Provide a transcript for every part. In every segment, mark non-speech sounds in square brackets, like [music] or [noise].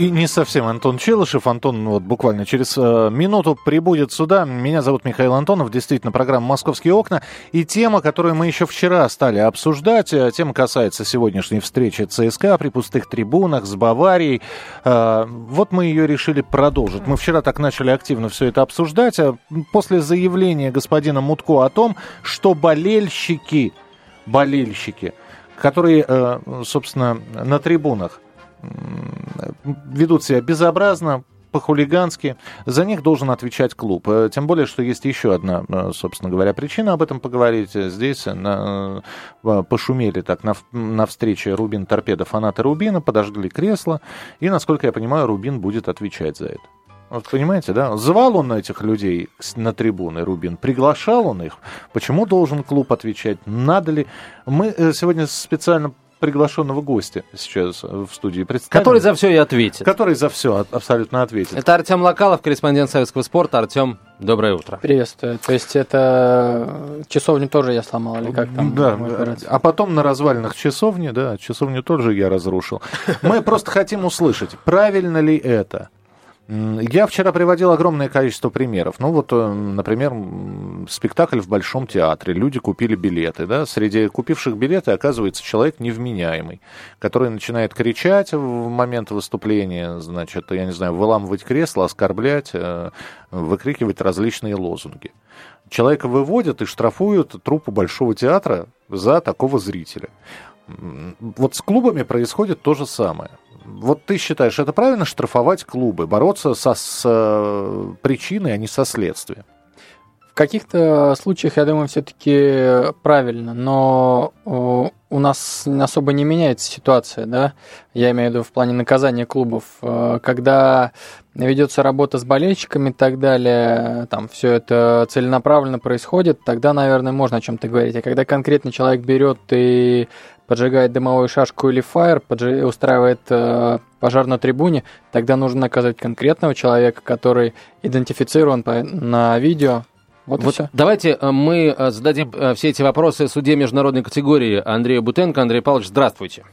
и не совсем Антон Челышев. Антон вот буквально через э, минуту прибудет сюда. Меня зовут Михаил Антонов. Действительно, программа «Московские окна». И тема, которую мы еще вчера стали обсуждать, э, тема касается сегодняшней встречи ЦСКА при пустых трибунах с Баварией. Э, вот мы ее решили продолжить. Мы вчера так начали активно все это обсуждать. А после заявления господина Мутко о том, что болельщики, болельщики, которые, э, собственно, на трибунах ведут себя безобразно, по-хулигански, за них должен отвечать клуб. Э, тем более, что есть еще одна, э, собственно говоря, причина об этом поговорить. Здесь на, э, пошумели так на, на встрече Рубин Торпеда фанаты Рубина, подожгли кресло, и, насколько я понимаю, Рубин будет отвечать за это. Вот понимаете, да? Звал он этих людей на трибуны, Рубин, приглашал он их. Почему должен клуб отвечать? Надо ли? Мы сегодня специально приглашенного гостя сейчас в студии представим. Который за все и ответит. Который за все абсолютно ответит. Это Артем Локалов, корреспондент Советского спорта. Артем, доброе утро. Приветствую. То есть это часовню тоже я сломал, или как там? Да, а потом на развалинах часовни, да, часовню тоже я разрушил. Мы просто хотим услышать, правильно ли это? Я вчера приводил огромное количество примеров. Ну вот, э, например, спектакль в Большом театре. Люди купили билеты. Да? Среди купивших билеты оказывается человек невменяемый, который начинает кричать в момент выступления, значит, я не знаю, выламывать кресло, оскорблять, э, выкрикивать различные лозунги. Человека выводят и штрафуют труппу Большого театра за такого зрителя. Вот с клубами происходит то же самое. Вот ты считаешь, это правильно штрафовать клубы, бороться со, с э, причиной, а не со следствием? В каких-то случаях, я думаю, все-таки правильно, но у нас особо не меняется ситуация, да, я имею в виду в плане наказания клубов, э, когда ведется работа с болельщиками и так далее, там все это целенаправленно происходит, тогда, наверное, можно о чем-то говорить. А когда конкретно человек берет и поджигает дымовую шашку или фаер, поджи... устраивает э, пожар на трибуне, тогда нужно наказывать конкретного человека, который идентифицирован по... на видео. Вот, вот давайте э, мы э, зададим э, все эти вопросы суде международной категории Андрею Бутенко. Андрей Павлович, здравствуйте.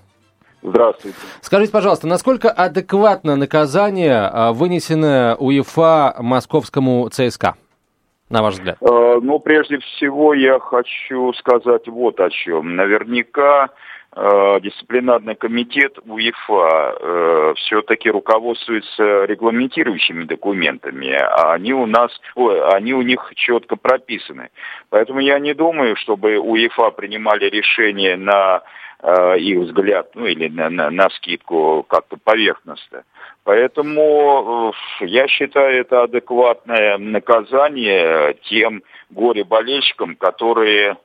Здравствуйте. Скажите, пожалуйста, насколько адекватно наказание, вынесенное УЕФА московскому ЦСКА? На ваш взгляд? Э, ну, прежде всего, я хочу сказать вот о чем. Наверняка э, дисциплинарный комитет УЕФА э, все-таки руководствуется регламентирующими документами, а они у нас, ой, они у них четко прописаны. Поэтому я не думаю, чтобы УЕФА принимали решение на э, их взгляд, ну или на, на, на скидку как-то поверхностно. Поэтому э, я считаю это адекватное наказание тем горе-болельщикам, которые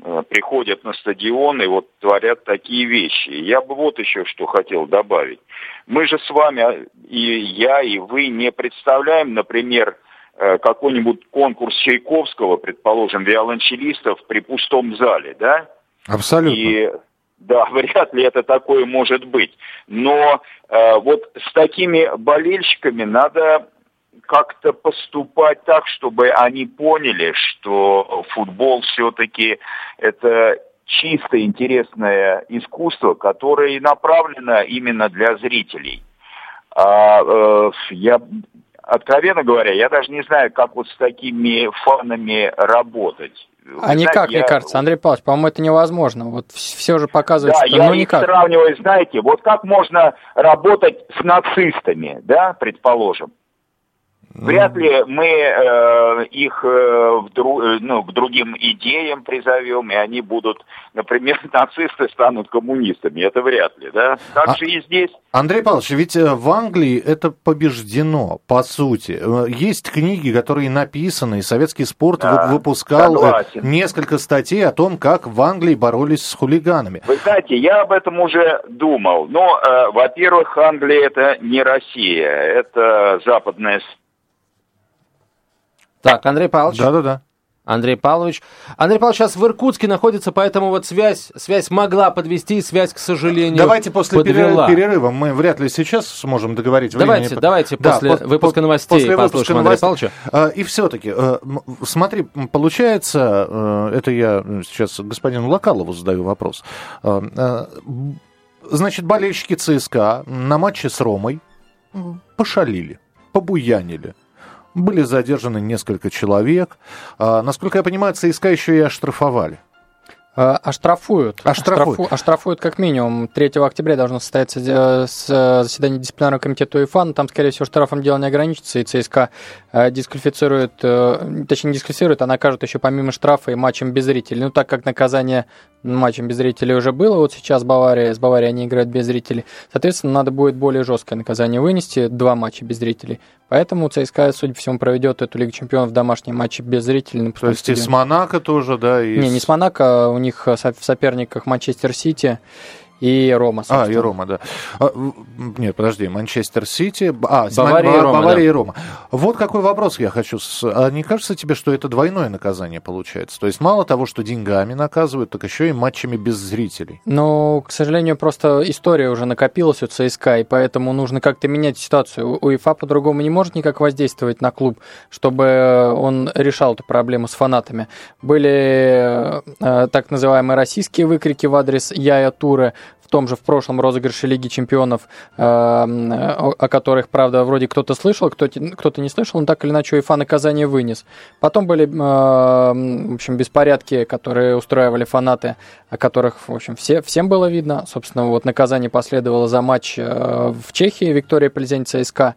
э, приходят на стадион и вот творят такие вещи. Я бы вот еще что хотел добавить. Мы же с вами, и я, и вы не представляем, например, э, какой-нибудь конкурс Чайковского, предположим, виолончелистов при пустом зале, да? Абсолютно. И да, [laughs] вряд ли это такое может быть. Но э, вот с такими болельщиками надо как-то поступать так, чтобы они поняли, что футбол все-таки это чисто интересное искусство, которое направлено именно для зрителей. А, э, я откровенно говоря, я даже не знаю, как вот с такими фанами работать. А Вы никак, знаете, мне я... кажется, Андрей Павлович, по-моему, это невозможно. Вот все же показывается, да, что я ну никак. сравниваю, знаете, вот как можно работать с нацистами, да, предположим. Вряд ли мы э, их э, в дру, э, ну, к другим идеям призовем, и они будут, например, [laughs] нацисты станут коммунистами. Это вряд ли, да? Так а, же и здесь. Андрей Павлович, ведь э, в Англии это побеждено, по сути. Э, есть книги, которые написаны, и советский спорт да, выпускал согласен. несколько статей о том, как в Англии боролись с хулиганами. Вы знаете, я об этом уже думал. Но, э, во-первых, Англия это не Россия, это западная так, Андрей Павлович. Да-да-да. Андрей Павлович. Андрей Павлович сейчас в Иркутске находится, поэтому вот связь, связь могла подвести, связь, к сожалению, Давайте после подвела. перерыва, мы вряд ли сейчас сможем договорить. Давайте, времени. давайте Да, после по- выпуска новостей после выпуска Андрея новостей. Павловича. А, И все-таки, смотри, м, получается, э, это я сейчас господину Локалову задаю вопрос. Э, Значит, болельщики ЦСКА на матче с Ромой пошалили, побуянили. Были задержаны несколько человек. А, Насколько я понимаю, ЦСКА еще и оштрафовали. Э, Оштрафуют. Оштрафуют. Оштрафу- Оштрафуют как минимум. 3 октября должно состояться заседание дисциплинарного комитета УЕФА, но там, скорее всего, штрафом дело не ограничится, и ЦСКА э, дисквалифицирует, э, точнее, не дисквалифицирует, а накажут еще помимо штрафа и матчем без зрителей. Ну, так как наказание матчем без зрителей уже было, вот сейчас Бавария, с Баварией они играют без зрителей, соответственно, надо будет более жесткое наказание вынести, два матча без зрителей. Поэтому ЦСКА, судя по всему, проведет эту Лигу Чемпионов в домашнем матче без зрителей. на То есть и с. Монако тоже, да? И Не, не с Монако, у них со- в соперниках Манчестер Сити и Рома. А, и собственно. Рома, да. А, нет, подожди, Манчестер Сити. А, Бавария Ман- и Рома, Бавария да. и Рома. Вот какой вопрос я хочу. А не кажется тебе, что это двойное наказание получается? То есть мало того, что деньгами наказывают, так еще и матчами без зрителей. Ну, к сожалению, просто история уже накопилась у ЦСКА, и поэтому нужно как-то менять ситуацию. У- УЕФА по-другому не может никак воздействовать на клуб, чтобы он решал эту проблему с фанатами. Были э, так называемые российские выкрики в адрес Яя Туре, в том же в прошлом розыгрыше Лиги Чемпионов, э, о, которых, правда, вроде кто-то слышал, кто-то не слышал, но так или иначе УЕФА наказание вынес. Потом были, э, в общем, беспорядки, которые устраивали фанаты, о которых, в общем, все, всем было видно. Собственно, вот наказание последовало за матч э, в Чехии Виктория Плезень ЦСКА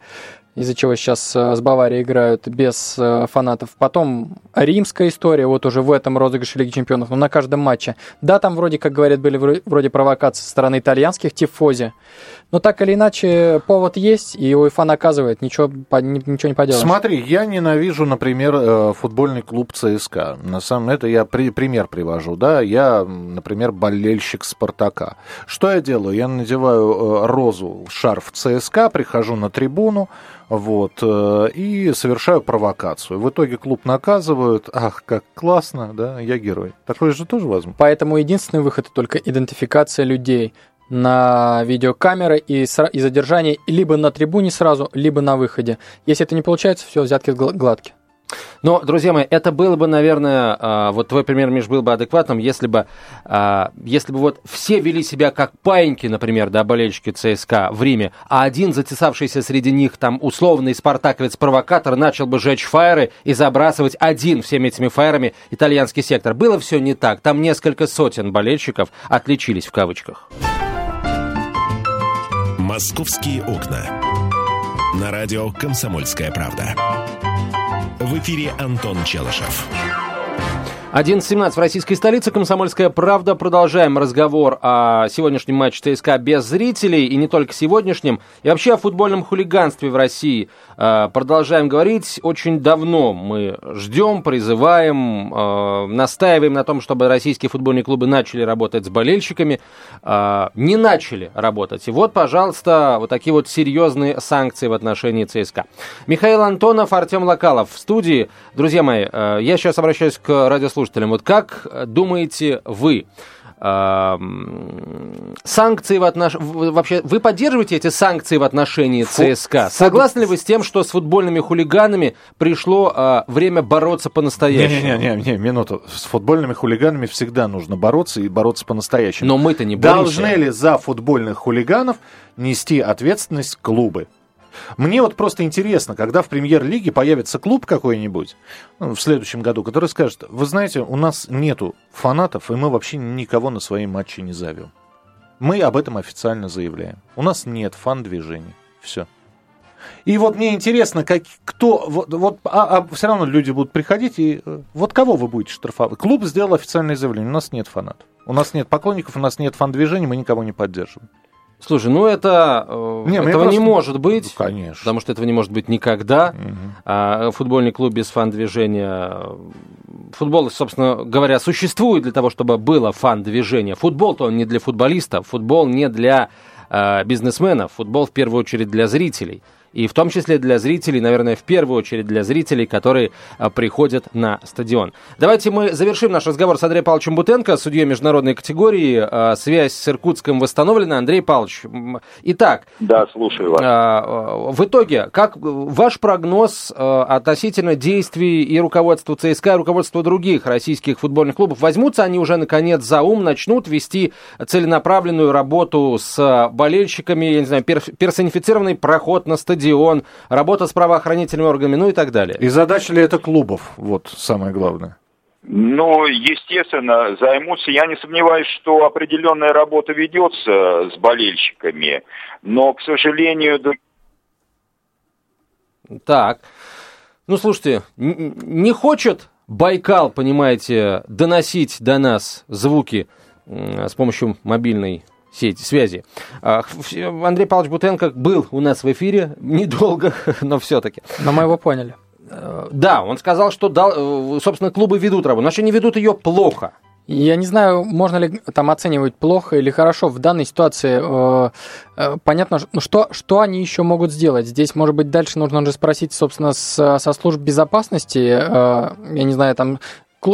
из-за чего сейчас э, с Баварией играют без э, фанатов. Потом римская история, вот уже в этом розыгрыше Лиги Чемпионов, но на каждом матче. Да, там вроде, как говорят, были вро- вроде провокации со стороны итальянских тифози, но так или иначе повод есть, и УЕФА наказывает, ничего, ничего не поделаешь. Смотри, я ненавижу, например, э, футбольный клуб ЦСКА. На самом это я при- пример привожу, да. Я, например, болельщик Спартака. Что я делаю? Я надеваю розу, шарф ЦСКА, прихожу на трибуну, вот, э, и совершаю провокацию. В итоге клуб наказывают. Ах, как классно, да, я герой. Такое же тоже возможно. Поэтому единственный выход это только идентификация людей на видеокамеры и, и задержание либо на трибуне сразу, либо на выходе. Если это не получается, все, взятки гла- гладкие. Но, друзья мои, это было бы, наверное, а, вот твой пример, Миш, был бы адекватным, если бы, а, если бы вот все вели себя как паиньки, например, да, болельщики ЦСКА в Риме, а один затесавшийся среди них там условный спартаковец-провокатор начал бы жечь фаеры и забрасывать один всеми этими фаерами итальянский сектор. Было все не так. Там несколько сотен болельщиков отличились в кавычках. «Московские окна». На радио «Комсомольская правда». В эфире Антон Челышев. 11.17 в российской столице. Комсомольская правда. Продолжаем разговор о сегодняшнем матче ЦСКА без зрителей. И не только сегодняшнем. И вообще о футбольном хулиганстве в России. Э, Продолжаем говорить. Очень давно мы ждем, призываем, э, настаиваем на том, чтобы российские футбольные клубы начали работать с болельщиками. Э, Не начали работать. И вот, пожалуйста, вот такие вот серьезные санкции в отношении ЦСКА. Михаил Антонов, Артем Локалов в студии. Друзья мои, я сейчас обращаюсь к радиослушателям. Вот как э, думаете вы, санкции в отношении... Вообще, вы поддерживаете эти санкции в отношении ЦСКА? Согласны ли вы с тем, что с футбольными хулиганами пришло э, время бороться по-настоящему? Не-не-не, минуту. С футбольными хулиганами всегда нужно бороться и бороться по-настоящему. Но мы-то не боремся. Должны ли за футбольных хулиганов нести ответственность клубы? Мне вот просто интересно, когда в премьер-лиге появится клуб какой-нибудь ну, в следующем году, который скажет, вы знаете, у нас нету фанатов, и мы вообще никого на свои матчи не зовем. Мы об этом официально заявляем. У нас нет фан-движения. Все. И вот мне интересно, как, кто, вот, вот а, все равно люди будут приходить, и э, вот кого вы будете штрафовать? Клуб сделал официальное заявление, у нас нет фанатов. У нас нет поклонников, у нас нет фан-движения, мы никого не поддерживаем. Слушай, ну это... э, Не, этого не просто- может быть. Ну, конечно. Потому что этого не может быть никогда. А футбольный клуб без фан-движения... Футбол, собственно говоря, существует для того, чтобы было фан-движение. Футбол-то он не для футболистов, футбол не для э, бизнесменов, футбол в первую очередь для зрителей. И в том числе для зрителей, наверное, в первую очередь для зрителей, которые а, приходят на стадион. Давайте мы завершим наш разговор с Андреем Павловичем Бутенко, судьей международной категории. А, связь с Иркутском восстановлена. Андрей Павлович, итак. Да, слушаю вас. А, в итоге, как ваш прогноз относительно действий и руководства ЦСКА, и руководства других российских футбольных клубов? Возьмутся они уже, наконец, за ум, начнут вести целенаправленную работу с болельщиками, я не знаю, персонифицированный проход на стадион, стадион, работа с правоохранительными органами, ну и так далее. И задача ли это клубов? Вот самое главное. Ну, естественно, займутся. Я не сомневаюсь, что определенная работа ведется с болельщиками, но, к сожалению... Так, ну слушайте, не хочет Байкал, понимаете, доносить до нас звуки с помощью мобильной сети, связи. А, Андрей Павлович Бутенко был у нас в эфире, [laughs] недолго, [laughs] но все-таки. Но мы его поняли. Э, да, он сказал, что, дал, э, собственно, клубы ведут работу, но еще не ведут ее плохо. Я не знаю, можно ли там оценивать плохо или хорошо. В данной ситуации э, э, понятно, ну, что, что они еще могут сделать. Здесь, может быть, дальше нужно уже спросить, собственно, с, со служб безопасности. Э, я не знаю, там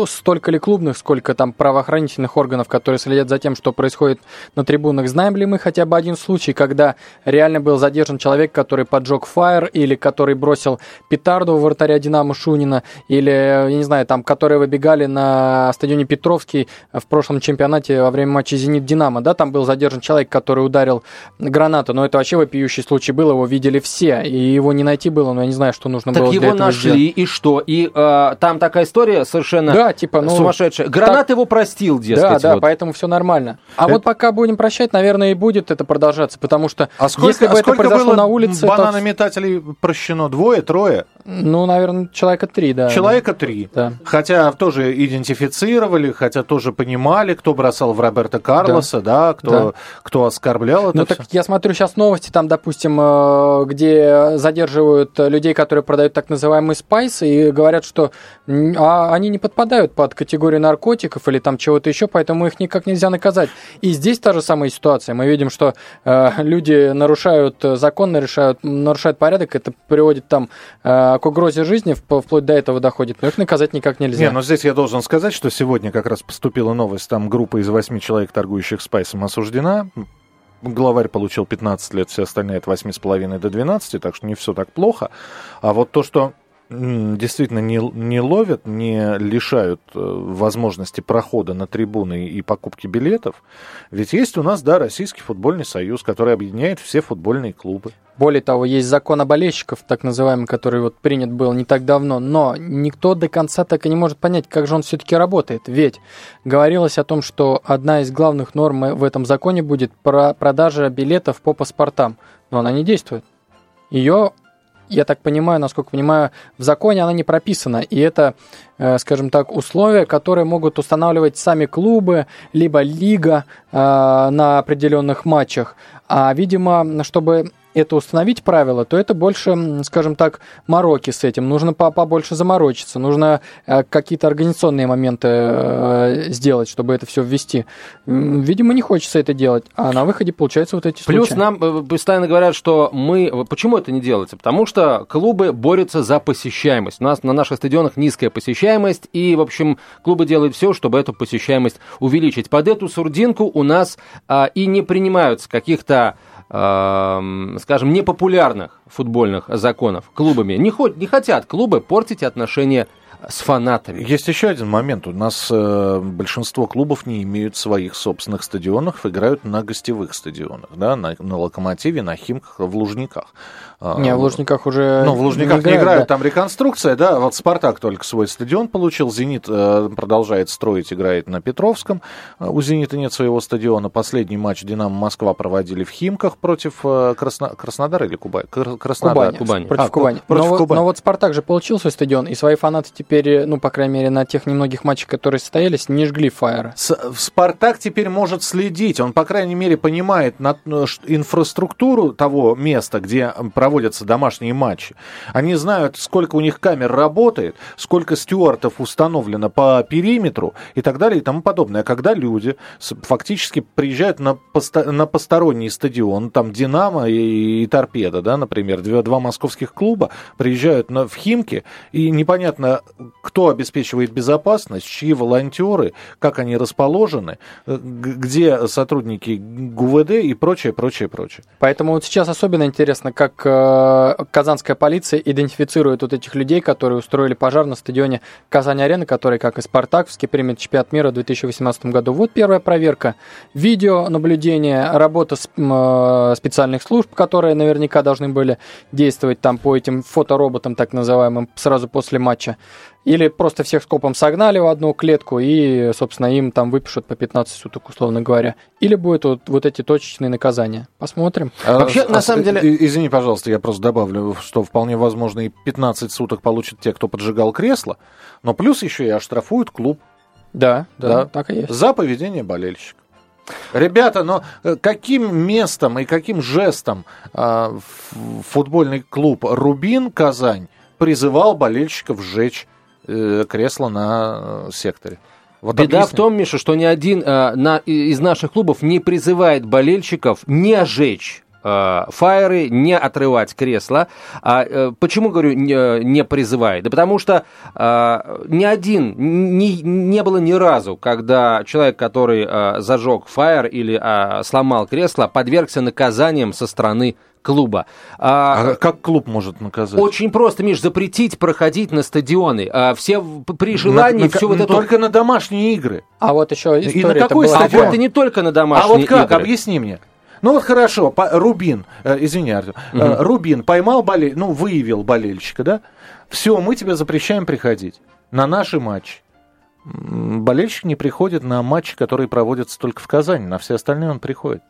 столько ли клубных, сколько там правоохранительных органов, которые следят за тем, что происходит на трибунах. Знаем ли мы хотя бы один случай, когда реально был задержан человек, который поджег фаер, или который бросил петарду в вратаря Динамо Шунина, или, я не знаю, там, которые выбегали на стадионе Петровский в прошлом чемпионате во время матча «Зенит-Динамо», да, там был задержан человек, который ударил гранату, но это вообще вопиющий случай был, его видели все, и его не найти было, но я не знаю, что нужно так было его для этого нашли, сделать. и что? И э, там такая история совершенно да, типа, ну, сумасшедшая. Гранат так... его простил, дескать. Да, да, вот. поэтому все нормально. А это... вот пока будем прощать, наверное, и будет это продолжаться, потому что а сколько, если бы а это произошло было на улице... бананометателей то... прощено? Двое, трое? Ну, наверное, человека три, да. Человека три. Да. Хотя тоже идентифицировали, хотя тоже понимали, кто бросал в Роберта Карлоса, да, да кто, да. кто оскорблял это Ну, так я смотрю сейчас новости, там, допустим, э, где задерживают людей, которые продают так называемый спайс, и говорят, что а, они не подпадают под категорию наркотиков или там чего-то еще, поэтому их никак нельзя наказать. И здесь та же самая ситуация. Мы видим, что э, люди нарушают закон, нарушают, нарушают порядок, это приводит там э, к угрозе жизни, вплоть до этого доходит, но их наказать никак нельзя. Не, но здесь я должен сказать, что сегодня как раз поступила новость, там группа из восьми человек, торгующих спайсом, осуждена. Главарь получил 15 лет, все остальные от 8,5 до 12, так что не все так плохо. А вот то, что действительно не, не ловят, не лишают э, возможности прохода на трибуны и покупки билетов. Ведь есть у нас, да, Российский футбольный союз, который объединяет все футбольные клубы. Более того, есть закон о болельщиков, так называемый, который вот принят был не так давно, но никто до конца так и не может понять, как же он все-таки работает. Ведь говорилось о том, что одна из главных норм в этом законе будет про продажа билетов по паспортам, но она не действует. Ее я так понимаю, насколько понимаю, в законе она не прописана. И это, э, скажем так, условия, которые могут устанавливать сами клубы, либо лига э, на определенных матчах. А, видимо, чтобы это установить правило, то это больше, скажем так, мороки с этим. Нужно побольше заморочиться, нужно э, какие-то организационные моменты э, сделать, чтобы это все ввести. Видимо, не хочется это делать, а на выходе получается вот эти Плюс случаи. нам э, постоянно говорят, что мы... Почему это не делается? Потому что клубы борются за посещаемость. У нас на наших стадионах низкая посещаемость, и, в общем, клубы делают все, чтобы эту посещаемость увеличить. Под эту сурдинку у нас а, и не принимаются каких-то скажем, непопулярных футбольных законов клубами. Не, хоть, не хотят клубы портить отношения с фанатами. Есть еще один момент. У нас э, большинство клубов не имеют своих собственных стадионов, играют на гостевых стадионах, да, на, на Локомотиве, на Химках, в Лужниках. А, не, в Лужниках уже Ну, в Лужниках не играют, не играют да. там реконструкция, да, вот Спартак только свой стадион получил, Зенит э, продолжает строить, играет на Петровском, э, у Зенита нет своего стадиона, последний матч Динамо Москва проводили в Химках против э, Красно... Краснодара или Кубань? Краснодар. Кубань. Кубань. Против а, Кубани. Против но, Кубани. но вот Спартак же получил свой стадион, и свои фанаты теперь теперь, ну, по крайней мере, на тех немногих матчах, которые состоялись, не жгли фаера. Спартак теперь может следить, он, по крайней мере, понимает ну, инфраструктуру того места, где проводятся домашние матчи. Они знают, сколько у них камер работает, сколько стюартов установлено по периметру и так далее и тому подобное. Когда люди фактически приезжают на, посто, на посторонний стадион, там Динамо и, и Торпеда, да, например, два, два московских клуба приезжают на, в Химки, и непонятно, кто обеспечивает безопасность, чьи волонтеры, как они расположены, э, где сотрудники ГУВД и прочее, прочее, прочее. Поэтому вот сейчас особенно интересно, как э, казанская полиция идентифицирует вот этих людей, которые устроили пожар на стадионе Казань-Арена, который, как и Спартаковский, примет чемпионат мира в 2018 году. Вот первая проверка. Видеонаблюдение, работа с, э, специальных служб, которые наверняка должны были действовать там по этим фотороботам, так называемым, сразу после матча. Или просто всех скопом согнали в одну клетку и, собственно, им там выпишут по 15 суток, условно говоря. Или будет вот, вот эти точечные наказания. Посмотрим. А, Вообще, а, на самом деле... Извини, пожалуйста, я просто добавлю, что вполне возможно и 15 суток получат те, кто поджигал кресло, но плюс еще и оштрафуют клуб. Да, да, да, так и есть. За поведение болельщика. Ребята, но э, каким местом и каким жестом э, футбольный клуб «Рубин» Казань призывал болельщиков сжечь э, кресло на э, секторе? Вот Беда объясни. в том, Миша, что ни один э, на, из наших клубов не призывает болельщиков не жечь Э, фаеры, не отрывать кресла. А, э, почему, говорю, не, не призывает? Да потому что а, ни один, ни, не было ни разу, когда человек, который а, зажег фаер или а, сломал кресло, подвергся наказаниям со стороны клуба. А, а как клуб может наказать? Очень просто, Миш, запретить проходить на стадионы. А, все при желании на, все на, вот это... Только на домашние игры. А вот еще история И на какой была... А вот и не только на домашние игры. А вот как? Игры. Объясни мне. Ну вот хорошо, по, Рубин, э, извини, Артем, угу. э, Рубин поймал болель, ну выявил болельщика, да? Все, мы тебе запрещаем приходить на наши матчи. Болельщик не приходит на матчи, которые проводятся только в Казани, на все остальные он приходит.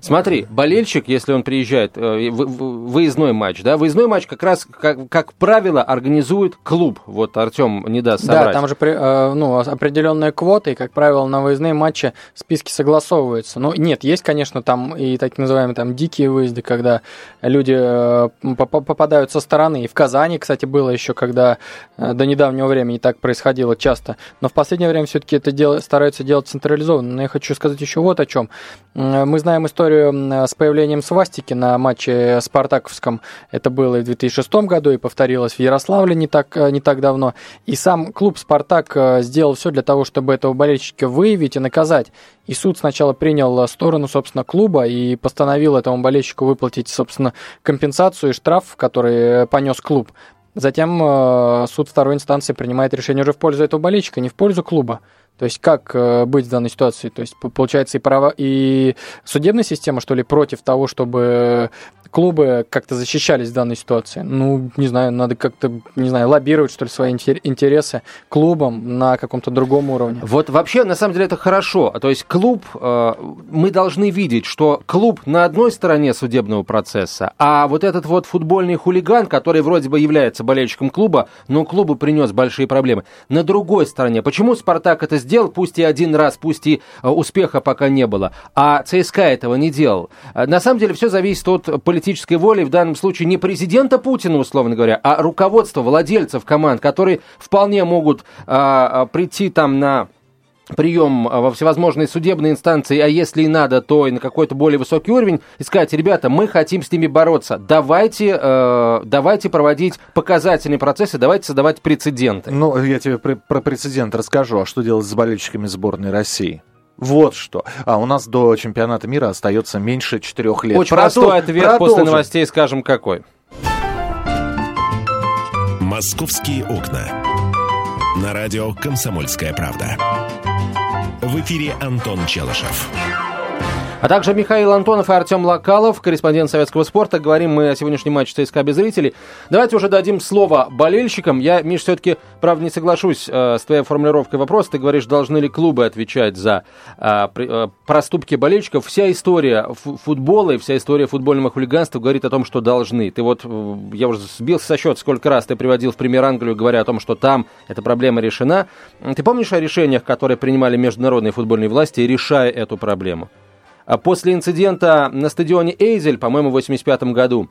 Смотри, болельщик, если он приезжает, э, выездной матч, да, выездной матч как раз, как, как правило, организует клуб. Вот Артем не даст собрать. Да, там же э, ну, определенные квоты, и, как правило, на выездные матчи списки согласовываются. Но нет, есть, конечно, там и так называемые там дикие выезды, когда люди э, попадают со стороны. И в Казани, кстати, было еще, когда до недавнего времени так происходило часто. Но в последнее время все-таки это дело, стараются делать централизованно. Но я хочу сказать еще вот о чем. Мы знаем историю с появлением свастики на матче Спартаковском. Это было и в 2006 году, и повторилось в Ярославле не так, э, не так давно. И сам клуб «Спартак» э, сделал все для того, чтобы этого болельщика выявить и наказать. И суд сначала принял сторону, собственно, клуба и постановил этому болельщику выплатить, собственно, компенсацию и штраф, который понес клуб. Затем э, суд второй инстанции принимает решение уже в пользу этого болельщика, не в пользу клуба. То есть как э, быть в данной ситуации? То есть получается и права и судебная система, что ли, против того, чтобы клубы как-то защищались в данной ситуации? Ну, не знаю, надо как-то, не знаю, лоббировать, что ли, свои интересы клубам на каком-то другом уровне. Вот вообще, на самом деле, это хорошо. То есть клуб, э, мы должны видеть, что клуб на одной стороне судебного процесса, а вот этот вот футбольный хулиган, который вроде бы является болельщиком клуба, но клубу принес большие проблемы, на другой стороне. Почему «Спартак» это сделал, пусть и один раз, пусть и э, успеха пока не было, а ЦСКА этого не делал? Э, на самом деле, все зависит от политической воли в данном случае не президента Путина, условно говоря, а руководства, владельцев команд, которые вполне могут а, а прийти там на прием во всевозможные судебные инстанции, а если и надо, то и на какой-то более высокий уровень, и сказать, ребята, мы хотим с ними бороться, давайте, э, давайте проводить показательные процессы, давайте создавать прецеденты. Ну, я тебе про прецедент расскажу, а что делать с болельщиками сборной России? Вот что. А у нас до чемпионата мира остается меньше четырех лет. Очень Продол... простой ответ Продолжим. после новостей, скажем, какой. «Московские окна». На радио «Комсомольская правда». В эфире Антон Челышев. А также Михаил Антонов и Артем Локалов, корреспондент советского спорта. Говорим мы о сегодняшнем матче ЦСКА без зрителей. Давайте уже дадим слово болельщикам. Я, Миш, все-таки, правда, не соглашусь э, с твоей формулировкой вопроса. Ты говоришь, должны ли клубы отвечать за э, э, проступки болельщиков. Вся история футбола и вся история футбольного хулиганства говорит о том, что должны. Ты вот, э, я уже сбился со счета, сколько раз ты приводил в пример Англию, говоря о том, что там эта проблема решена. Ты помнишь о решениях, которые принимали международные футбольные власти, решая эту проблему? А после инцидента на стадионе Эйзель, по-моему, в 85 году,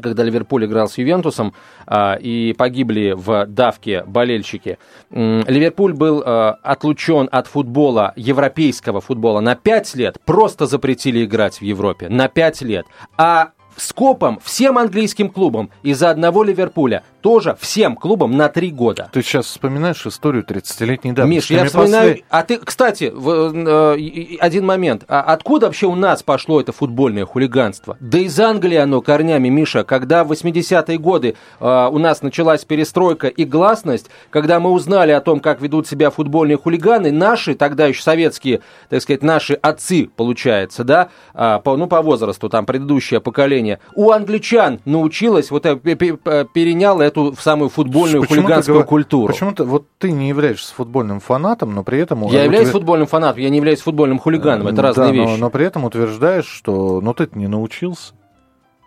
когда Ливерпуль играл с Ювентусом а, и погибли в давке болельщики. Ливерпуль был а, отлучен от футбола, европейского футбола на 5 лет, просто запретили играть в Европе на 5 лет. А скопом всем английским клубам из-за одного Ливерпуля тоже всем клубам на три года. Ты сейчас вспоминаешь историю 30-летней давности. Миш, я вспоминаю... После... А ты, кстати, в, э, один момент. А откуда вообще у нас пошло это футбольное хулиганство? Да из Англии оно корнями, Миша. Когда в 80-е годы э, у нас началась перестройка и гласность, когда мы узнали о том, как ведут себя футбольные хулиганы, наши, тогда еще советские, так сказать, наши отцы, получается, да, э, по, ну, по возрасту, там, предыдущее поколение, у англичан научилось, вот э, перенял эту самую футбольную почему хулиганскую ты, культуру. Почему-то вот ты не являешься футбольным фанатом, но при этом... Я являюсь футбольным фанатом, я не являюсь футбольным хулиганом, это разные да, вещи. Но, но при этом утверждаешь, что ну ты не научился.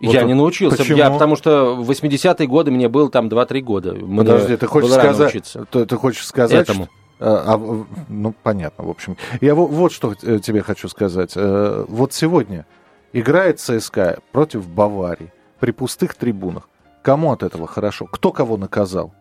Вот я не научился, почему? я, потому что в 80-е годы мне было там 2-3 года. Мне Подожди, ты хочешь, сказать, ты, ты хочешь сказать, Этому. Что, а, а, ну, понятно, в общем. Я вот, вот что э, тебе хочу сказать. Э, вот сегодня играет ЦСКА против Баварии при пустых трибунах. Кому от этого хорошо? Кто кого наказал?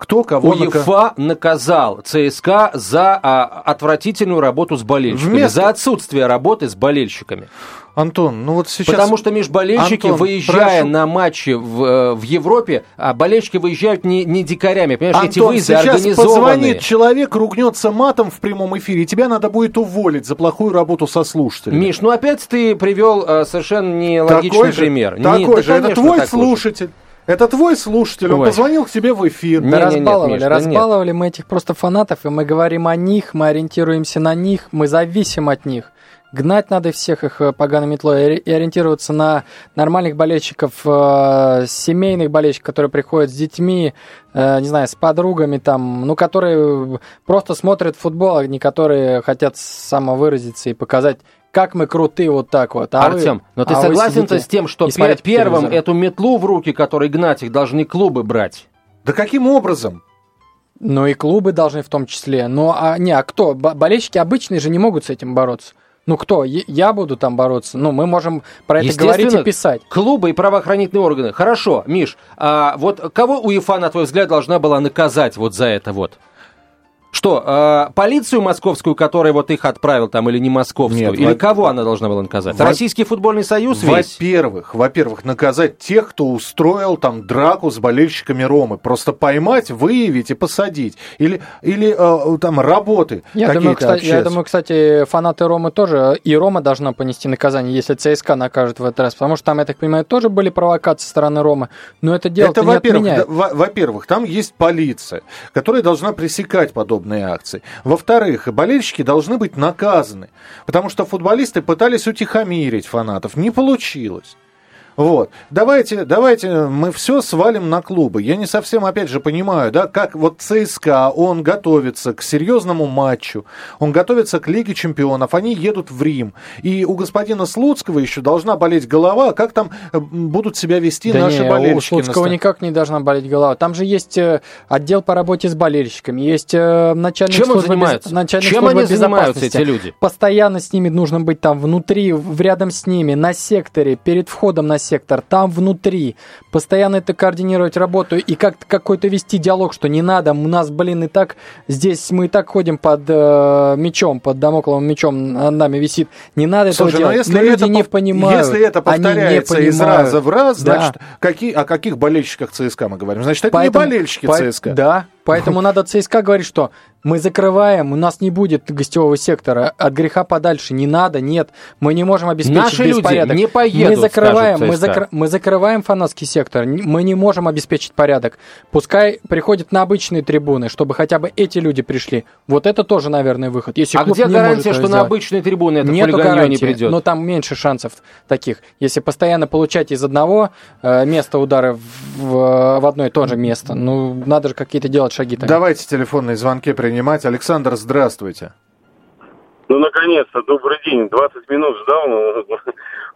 Кто кого УЕФА наказал ЦСКА за а, отвратительную работу с болельщиками, Вместо... за отсутствие работы с болельщиками. Антон, ну вот сейчас... Потому что межболельщики, Антон, выезжая прошу... на матчи в, э, в Европе, а болельщики выезжают не, не дикарями, понимаешь, Антон, эти выезды сейчас позвонит человек, ругнется матом в прямом эфире, и тебя надо будет уволить за плохую работу со слушателями. Миш, ну опять ты привел э, совершенно нелогичный такой пример. Же, такой не, же, да, это твой такой слушатель. Же. Это твой слушатель, он Ой. позвонил к тебе в эфир. Не, разбаловали, нет, Миш, разбаловали да мы этих просто фанатов, и мы говорим о них, мы ориентируемся на них, мы зависим от них. Гнать надо всех их э, поганой метлой и ориентироваться на нормальных болельщиков, э, семейных болельщиков, которые приходят с детьми, э, не знаю, с подругами там, ну, которые просто смотрят футбол, а не которые хотят самовыразиться и показать как мы крутые вот так вот. А Артем, вы, но ты а согласен-то с тем, что пер- первым эту метлу в руки, которой гнать их, должны клубы брать? Да каким образом? Ну и клубы должны в том числе. Но а, не, а кто? Болельщики обычные же не могут с этим бороться. Ну кто? Я буду там бороться. Ну, мы можем про это говорить и писать. Клубы и правоохранительные органы. Хорошо, Миш, а вот кого УЕФА, на твой взгляд, должна была наказать вот за это вот? Что, э, полицию московскую, которая вот их отправил там, или не московскую? Нет, или во... кого она должна была наказать? Во... Российский футбольный союз весь? Во-первых, во-первых, наказать тех, кто устроил там драку с болельщиками Ромы. Просто поймать, выявить и посадить. Или, или э, там работы я думаю, кстати, я думаю, кстати, фанаты Ромы тоже, и Рома должна понести наказание, если ЦСКА накажет в этот раз. Потому что там, я так понимаю, тоже были провокации со стороны Ромы. Но это дело это, во-первых, да, во-первых, там есть полиция, которая должна пресекать подобное подобные акции. Во-вторых, болельщики должны быть наказаны, потому что футболисты пытались утихомирить фанатов. Не получилось. Вот. Давайте, давайте мы все свалим на клубы. Я не совсем, опять же, понимаю, да, как вот ЦСКА, он готовится к серьезному матчу, он готовится к Лиге чемпионов, они едут в Рим. И у господина Слуцкого еще должна болеть голова, как там э, будут себя вести да наши не, болельщики. У Слуцкого никак не должна болеть голова. Там же есть э, отдел по работе с болельщиками, есть э, начальник Чем службы, без... начальник Чем они занимаются, эти люди? Постоянно с ними нужно быть там внутри, рядом с ними, на секторе, перед входом на сектор сектор, там внутри, постоянно это координировать работу и как какой-то вести диалог, что не надо, у нас, блин, и так здесь мы и так ходим под э, мечом, под домокловым мечом над нами висит, не надо Слушай, этого делать, но, если люди это, не понимают, Если это повторяется они не из раза в раз, да. значит, какие, о каких болельщиках ЦСКА мы говорим? Значит, это Поэтому, не болельщики по, ЦСКА. Да, Поэтому [laughs] надо ЦСКА говорить, что Мы закрываем, у нас не будет гостевого сектора, от греха подальше, не надо, нет, мы не можем обеспечить Наши беспорядок. люди не поедут, мы закрываем, мы, закр- мы закрываем фанатский сектор, мы не можем обеспечить порядок. Пускай приходят на обычные трибуны, чтобы хотя бы эти люди пришли. Вот это тоже, наверное, выход. Если А где гарантия, что на сделать. обычной трибуне это Нету хулиганье не гарантии, придет? но там меньше шансов таких. Если постоянно получать из одного э, места удары в, в одно и то же место, ну, надо же какие-то делать шаги. там. Давайте телефонные звонки принимать. Александр, здравствуйте. Ну, наконец-то, добрый день. 20 минут ждал, [laughs] но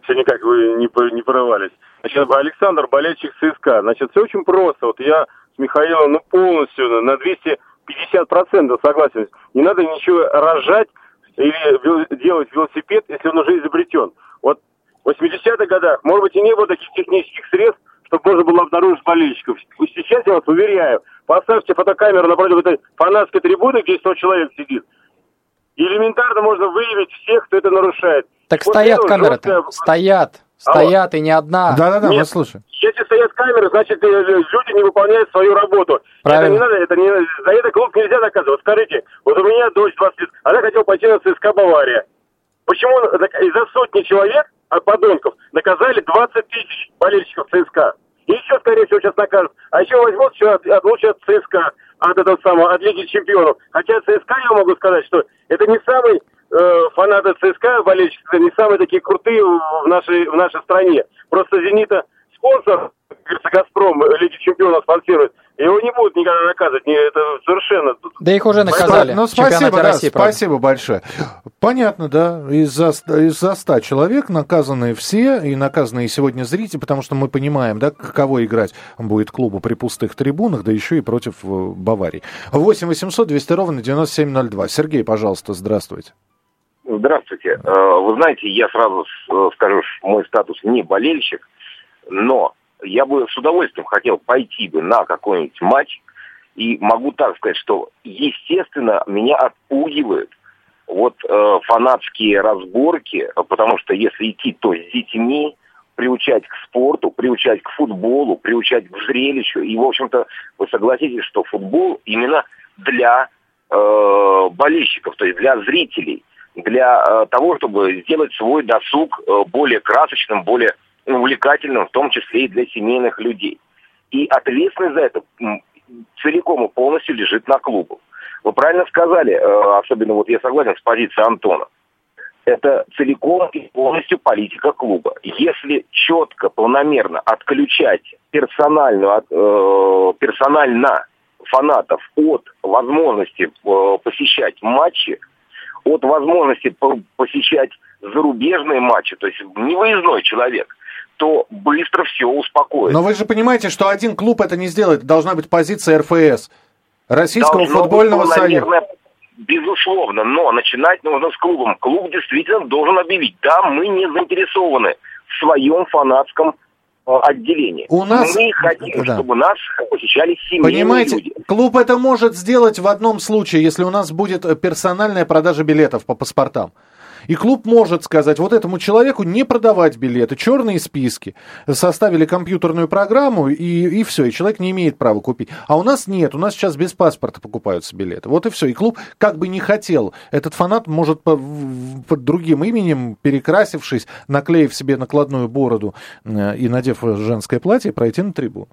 все никак вы не, не порывались. Значит, Александр, болельщик ЦСКА. Значит, все очень просто. Вот я с Михаилом ну, полностью на 250% согласен. Не надо ничего рожать или делать велосипед, если он уже изобретен. Вот в 80-х годах, может быть, и не было таких технических средств, чтобы можно было обнаружить болельщиков. И Сейчас я вас уверяю, поставьте фотокамеру напротив этой фанатской трибуны, где 100 человек сидит, и элементарно можно выявить всех, кто это нарушает. Так После стоят камеры-то, жесткая- стоят, стоят и не одна. Да-да-да, мы Нет. слушаем. Если стоят камеры, значит, э, люди не выполняют свою работу. Правильно. Это не надо, это не, за это клуб нельзя наказывать. Скажите, вот у меня дочь 20 лет, она хотела пойти на ЦСКА Бавария. Почему нак- из-за сотни человек, от подонков, наказали 20 тысяч болельщиков ЦСКА? И еще, скорее всего, сейчас накажут. А еще возьмут, от- отлучат ЦСКА от этого самого, от Лиги Чемпионов. Хотя ЦСКА, я могу сказать, что это не самый э, фанаты ЦСКА, болельщики, не самые такие крутые в нашей, в нашей стране. Просто «Зенита» спонсор, «Газпром» Лиги Чемпионов спонсирует. Его не будут никогда наказывать. Не, это совершенно... Да их уже наказали. Ну, спасибо, да, России, правда. спасибо большое. Понятно, да, из-за из-за 100 человек наказаны все, и наказаны и сегодня зрители, потому что мы понимаем, да, каково играть будет клубу при пустых трибунах, да еще и против э, Баварии. 8 800 200 ровно 9702. Сергей, пожалуйста, здравствуйте. Здравствуйте. Э, Вы знаете, я сразу э, скажу, что мой статус не болельщик, но я бы с удовольствием хотел пойти бы на какой-нибудь матч, и могу так сказать, что, естественно, меня отпугивают вот э, фанатские разборки, потому что если идти, то с детьми, приучать к спорту, приучать к футболу, приучать к зрелищу. И, в общем-то, вы согласитесь, что футбол именно для э, болельщиков, то есть для зрителей, для э, того, чтобы сделать свой досуг э, более красочным, более увлекательным, в том числе и для семейных людей. И ответственность за это целиком и полностью лежит на клубах. Вы правильно сказали, э, особенно вот я согласен с позицией Антона. Это целиком и полностью политика клуба. Если четко, планомерно отключать персональную, э, персонально фанатов от возможности э, посещать матчи, от возможности по- посещать зарубежные матчи, то есть не выездной человек, то быстро все успокоится. Но вы же понимаете, что один клуб это не сделает. Должна быть позиция РФС, Российского Должно футбольного быть, союза. наверное, Безусловно, но начинать нужно с клубом. Клуб действительно должен объявить, да, мы не заинтересованы в своем фанатском э, отделении. У нас- Мы хотим, да. чтобы нас посещали семейные Понимаете, люди. клуб это может сделать в одном случае, если у нас будет персональная продажа билетов по паспортам. И клуб может сказать, вот этому человеку не продавать билеты, черные списки, составили компьютерную программу, и, и все, и человек не имеет права купить. А у нас нет, у нас сейчас без паспорта покупаются билеты. Вот и все. И клуб как бы не хотел. Этот фанат может по- под другим именем, перекрасившись, наклеив себе накладную бороду э, и надев женское платье, пройти на трибуну.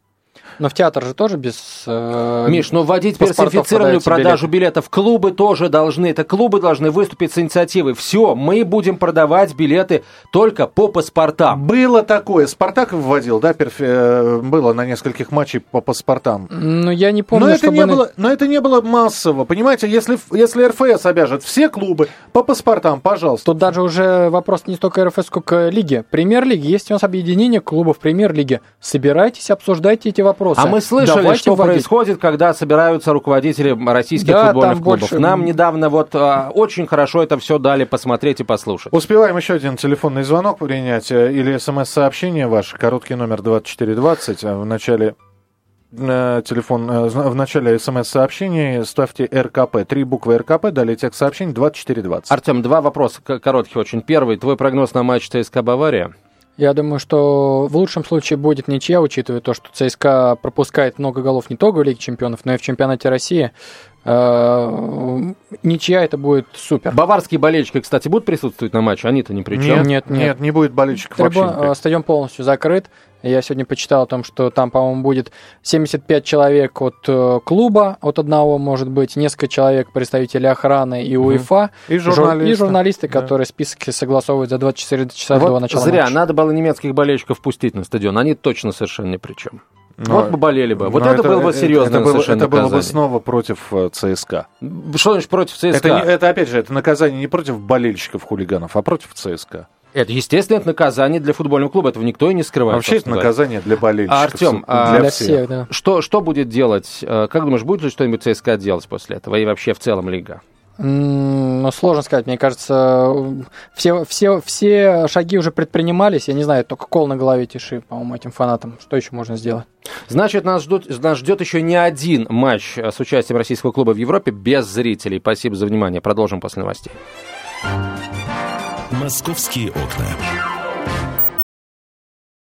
Но в театр же тоже без... э, Миш, но вводить паспортов персонифицированную продажу билетов клубы тоже должны. Это клубы должны выступить с инициативой. Все, мы будем продавать билеты только по паспортам. Было такое. Спартак вводил, да, перфе- э, было на нескольких матчах по паспортам. Ну, я не помню, Но это, чтобы... не на- было, но это не было массово. Понимаете, если, если РФС обяжет все клубы по паспортам, пожалуйста. Тут даже уже вопрос не столько РФС, сколько лиги. Премьер-лиги. Есть у нас объединение клубов премьер-лиги. Собирайтесь, обсуждайте эти вопросы. А мы слышали, Давайте что вводить. происходит, когда собираются руководители российских Да, футбольных клубов. больше- Нам недавно вот а, очень хорошо это все дали посмотреть и послушать. Успеваем еще один телефонный звонок принять э, или смс-сообщение ваше, короткий номер 2420, а в начале э, телефон, э, в начале смс-сообщения ставьте РКП, три буквы РКП, далее текст сообщения 2420. Артем, два вопроса коротких очень. Первый, твой прогноз на матч ЦСКА Бавария? Я думаю, что в лучшем случае будет ничья, учитывая то, что ЦСКА пропускает много голов не только в Лиге Чемпионов, но и в Чемпионате России. э, ничья это будет супер. Баварские болельщики, кстати, будут присутствовать на матче? Они-то ни при чем. Нет, Нет, нет, нет. не будет болельщиков Трибун- вообще. никак. э, стадион полностью закрыт. Я сегодня почитал о том, что там, по-моему, будет 75 человек от э, клуба, от одного, может быть, несколько человек представителей охраны и УЕФА, И жур- журналисты. и журналисты, Да. которые списки согласовывают за 24 часа Вот до начала зря, матча. надо было немецких болельщиков пустить на стадион. Они точно совершенно ни при чем. Но- вот бы болели бы. Вот но это, было бы серьезное это было, совершенно это было бы снова против э, ЦСКА. Что значит против ЦСКА? Это, это, опять же, это наказание не против болельщиков хулиганов, а против ЦСКА. Это, естественно, это наказание для футбольного клуба. Этого никто и не скрывает. Вообще это говоря. наказание для болельщиков. А, Артём, а- для, Для всех. всех, да. Что, что будет делать? э, Как думаешь, будет ли что-нибудь ЦСКА делать после этого? И вообще в целом лига? Ну, сложно сказать. Мне кажется, все, все, все шаги уже предпринимались. Я не знаю, только кол на голове тиши, по-моему, этим фанатам. Что еще можно сделать? Значит, нас, ждут, нас ждет еще не один матч э, с участием российского клуба в Европе без зрителей. Спасибо за внимание. Продолжим после новостей. «Московские окна».